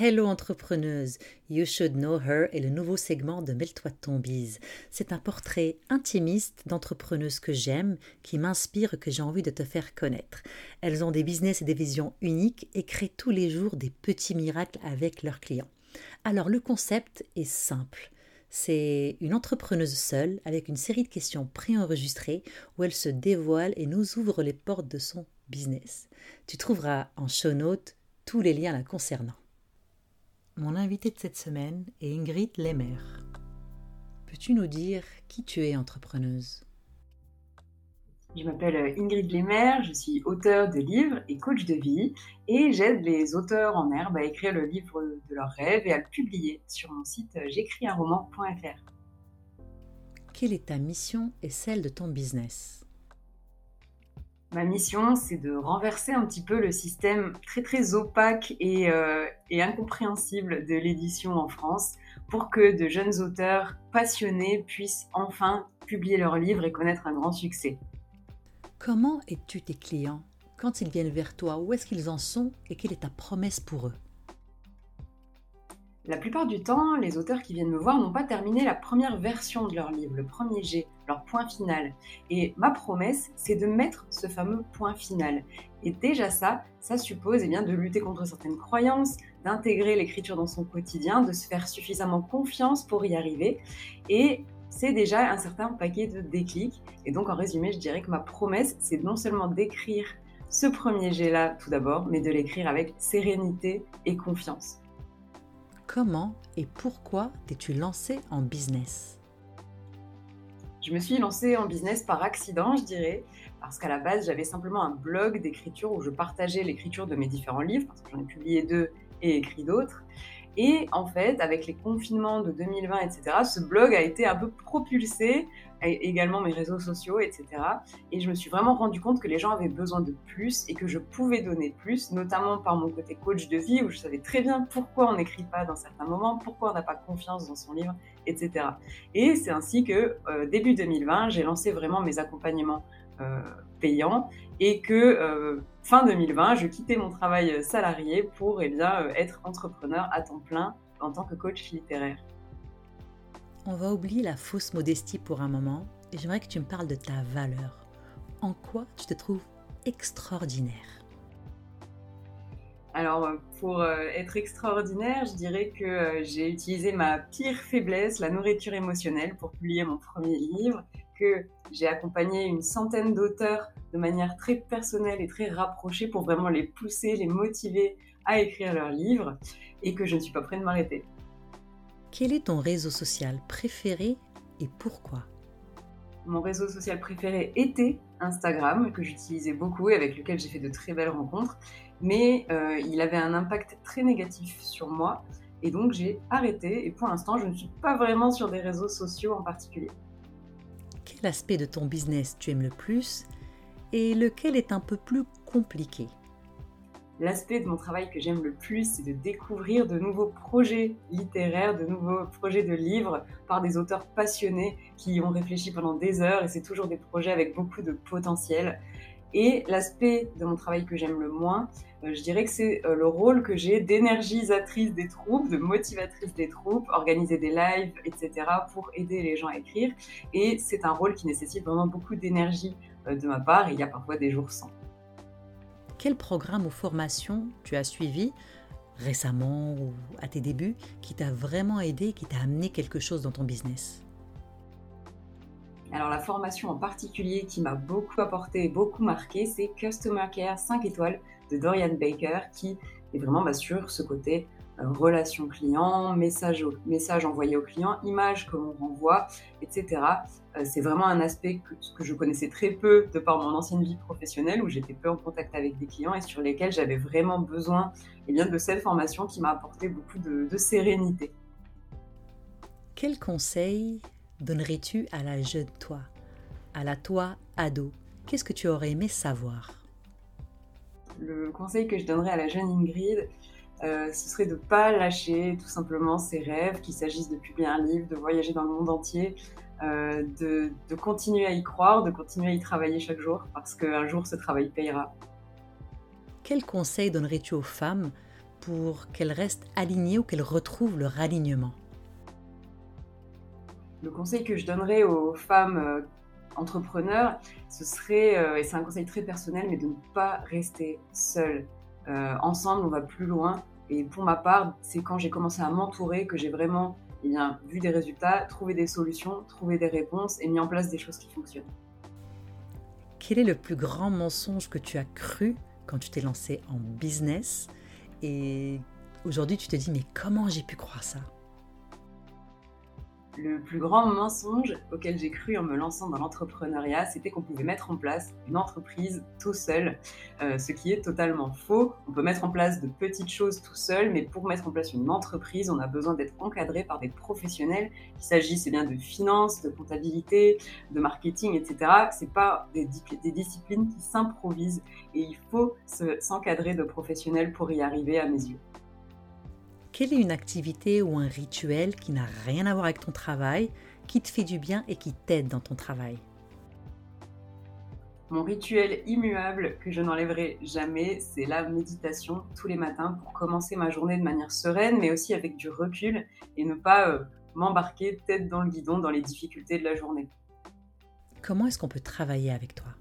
Hello entrepreneuse, You Should Know Her est le nouveau segment de Mêle-toi ton. C'est un portrait intimiste d'entrepreneuses que j'aime, qui m'inspire, que j'ai envie de te faire connaître. Elles ont des business et des visions uniques et créent tous les jours des petits miracles avec leurs clients. Alors le concept est simple. C'est une entrepreneuse seule avec une série de questions préenregistrées où elle se dévoile et nous ouvre les portes de son business. Tu trouveras en show notes tous les liens la concernant. Mon invité de cette semaine est Ingrid Lemer. Peux-tu nous dire qui tu es entrepreneuse? Je m'appelle Ingrid Lemer, je suis auteure de livres et coach de vie et j'aide les auteurs en herbe à écrire le livre de leurs rêves et à le publier sur mon site j'écrisunroman.fr. Quelle est ta mission et celle de ton business? Ma mission, c'est de renverser un petit peu le système très très opaque et, euh, et incompréhensible de l'édition en France pour que de jeunes auteurs passionnés puissent enfin publier leurs livres et connaître un grand succès. Comment es-tu tes clients? Quand ils viennent vers toi, où est-ce qu'ils en sont et quelle est ta promesse pour eux? La plupart du temps, les auteurs qui viennent me voir n'ont pas terminé la première version de leur livre, le premier G, leur point final. Et ma promesse, c'est de mettre ce fameux point final. Et déjà ça, ça suppose eh bien, de lutter contre certaines croyances, d'intégrer l'écriture dans son quotidien, de se faire suffisamment confiance pour y arriver. Et c'est déjà un certain paquet de déclics. Et donc en résumé, je dirais que ma promesse, c'est non seulement d'écrire ce premier G-là tout d'abord, mais de l'écrire avec sérénité et confiance. Comment et pourquoi t'es-tu lancé en business? Je me suis lancée en business par accident, je dirais, parce qu'à la base, j'avais simplement un blog d'écriture où je partageais l'écriture de mes différents livres, parce que j'en ai publié deux et écrit d'autres. Et en fait, avec les confinements de 2020, etc., ce blog a été un peu propulsé également mes réseaux sociaux, etc. Et je me suis vraiment rendu compte que les gens avaient besoin de plus et que je pouvais donner plus, notamment par mon côté coach de vie, où je savais très bien pourquoi on n'écrit pas dans certains moments, pourquoi on n'a pas confiance dans son livre, etc. Et c'est ainsi que euh, début 2020, j'ai lancé vraiment mes accompagnements euh, payants et que euh, fin 2020, je quittais mon travail salarié pour eh bien, être entrepreneur à temps plein en tant que coach littéraire. On va oublier la fausse modestie pour un moment et j'aimerais que tu me parles de ta valeur. En quoi tu te trouves extraordinaire? Alors, pour euh, être extraordinaire, je dirais que euh, j'ai utilisé ma pire faiblesse, la nourriture émotionnelle, pour publier mon premier livre, que j'ai accompagné une centaine d'auteurs de manière très personnelle et très rapprochée pour vraiment les pousser, les motiver à écrire leurs livres, et que je ne suis pas prête de m'arrêter. Quel est ton réseau social préféré et pourquoi? Mon réseau social préféré était Instagram, que j'utilisais beaucoup et avec lequel j'ai fait de très belles rencontres, mais euh, il avait un impact très négatif sur moi et donc j'ai arrêté et pour l'instant je ne suis pas vraiment sur des réseaux sociaux en particulier. Quel aspect de ton business tu aimes le plus? Et lequel est un peu plus compliqué L'aspect de mon travail que j'aime le plus, c'est de découvrir de nouveaux projets littéraires, de nouveaux projets de livres par des auteurs passionnés qui y ont réfléchi pendant des heures et c'est toujours des projets avec beaucoup de potentiel. Et l'aspect de mon travail que j'aime le moins, euh, je dirais que c'est euh, le rôle que j'ai d'énergisatrice des troupes, de motivatrice des troupes, organiser des lives, etc. pour aider les gens à écrire. Et c'est un rôle qui nécessite vraiment beaucoup d'énergie de ma part et il y a parfois des jours sans. Quel programme ou formation tu as suivi récemment ou à tes débuts qui t'a vraiment aidé, qui t'a amené quelque chose dans ton business? Alors la formation en particulier qui m'a beaucoup apporté et beaucoup marqué, c'est Customer Care 5 étoiles de Dorian Baker qui est vraiment bah, sur ce côté euh, relation client, message, message envoyé au client, image que l'on renvoie, etc. Euh, c'est vraiment un aspect que, je connaissais très peu de par mon ancienne vie professionnelle où j'étais peu en contact avec des clients et sur lesquels j'avais vraiment besoin eh bien, de cette formation qui m'a apporté beaucoup de, de sérénité. Quel conseil donnerais-tu à la jeune toi, à la toi ado, qu'est-ce que tu aurais aimé savoir? Le conseil que je donnerais à la jeune Ingrid, euh, ce serait de ne pas lâcher tout simplement ses rêves, qu'il s'agisse de publier un livre, de voyager dans le monde entier, euh, de, de, continuer à y croire, de continuer à y travailler chaque jour, parce qu'un jour ce travail payera. Quel conseil donnerais-tu aux femmes pour qu'elles restent alignées ou qu'elles retrouvent leur alignement? Le conseil que je donnerais aux femmes euh, entrepreneurs, ce serait, et c'est un conseil très personnel, mais de ne pas rester seules euh, ensemble, on va plus loin. Et pour ma part, c'est quand j'ai commencé à m'entourer que j'ai vraiment eh bien, vu des résultats, trouvé des solutions, trouvé des réponses et mis en place des choses qui fonctionnent. Quel est le plus grand mensonge que tu as cru quand tu t'es lancé en business? Et aujourd'hui tu te dis mais comment j'ai pu croire ça? Le plus grand mensonge auquel j'ai cru en me lançant dans l'entrepreneuriat, c'était qu'on pouvait mettre en place une entreprise tout seul, euh, ce qui est totalement faux. On peut mettre en place de petites choses tout seul, mais pour mettre en place une entreprise, on a besoin d'être encadré par des professionnels, qu'il s'agisse eh bien de finance, de comptabilité, de marketing, etc. C'est pas des, des, disciplines qui s'improvisent et il faut s'encadrer de professionnels pour y arriver à mes yeux. Quelle est une activité ou un rituel qui n'a rien à voir avec ton travail, qui te fait du bien et qui t'aide dans ton travail? Mon rituel immuable que je n'enlèverai jamais, c'est la méditation tous les matins pour commencer ma journée de manière sereine, mais aussi avec du recul et ne pas euh, m'embarquer tête dans le guidon dans les difficultés de la journée. Comment est-ce qu'on peut travailler avec toi?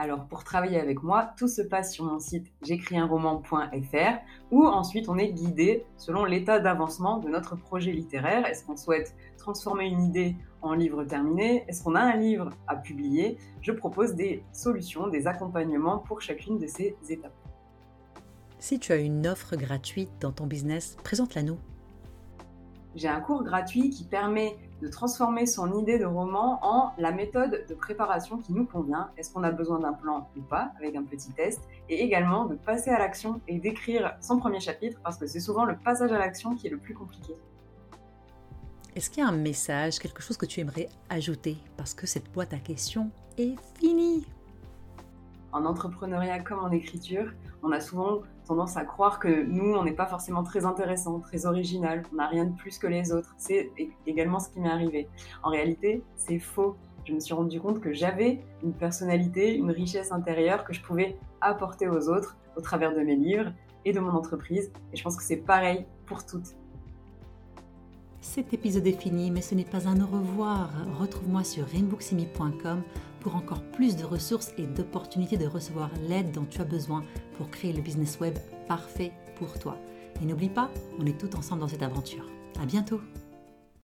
Alors pour travailler avec moi, tout se passe sur mon site j'écrisunroman.fr où ensuite on est guidé selon l'état d'avancement de notre projet littéraire. Est-ce qu'on souhaite transformer une idée en livre terminé? Est-ce qu'on a un livre à publier? Je propose des solutions, des accompagnements pour chacune de ces étapes. Si tu as une offre gratuite dans ton business, présente-la nous. J'ai un cours gratuit qui permet de transformer son idée de roman en la méthode de préparation qui nous convient. Est-ce qu'on a besoin d'un plan ou pas, avec un petit test, et également de passer à l'action et d'écrire son premier chapitre, parce que c'est souvent le passage à l'action qui est le plus compliqué. Est-ce qu'il y a un message, quelque chose que tu aimerais ajouter, parce que cette boîte à questions est finie en entrepreneuriat comme en écriture, on a souvent tendance à croire que nous, on n'est pas forcément très intéressant, très original, on n'a rien de plus que les autres. C'est également ce qui m'est arrivé. En réalité, c'est faux. Je me suis rendu compte que j'avais une personnalité, une richesse intérieure que je pouvais apporter aux autres au travers de mes livres et de mon entreprise. Et je pense que c'est pareil pour toutes. Cet épisode est fini, mais ce n'est pas un au revoir. Retrouve-moi sur rainbooksimi.com pour encore plus de ressources et d'opportunités de recevoir l'aide dont tu as besoin pour créer le business web parfait pour toi. Et n'oublie pas, on est tous ensemble dans cette aventure. À bientôt!